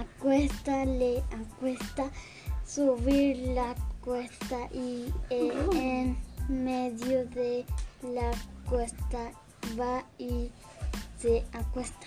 acuesta, le acuesta subir la cuesta y eh, en medio de la cuesta va y se acuesta.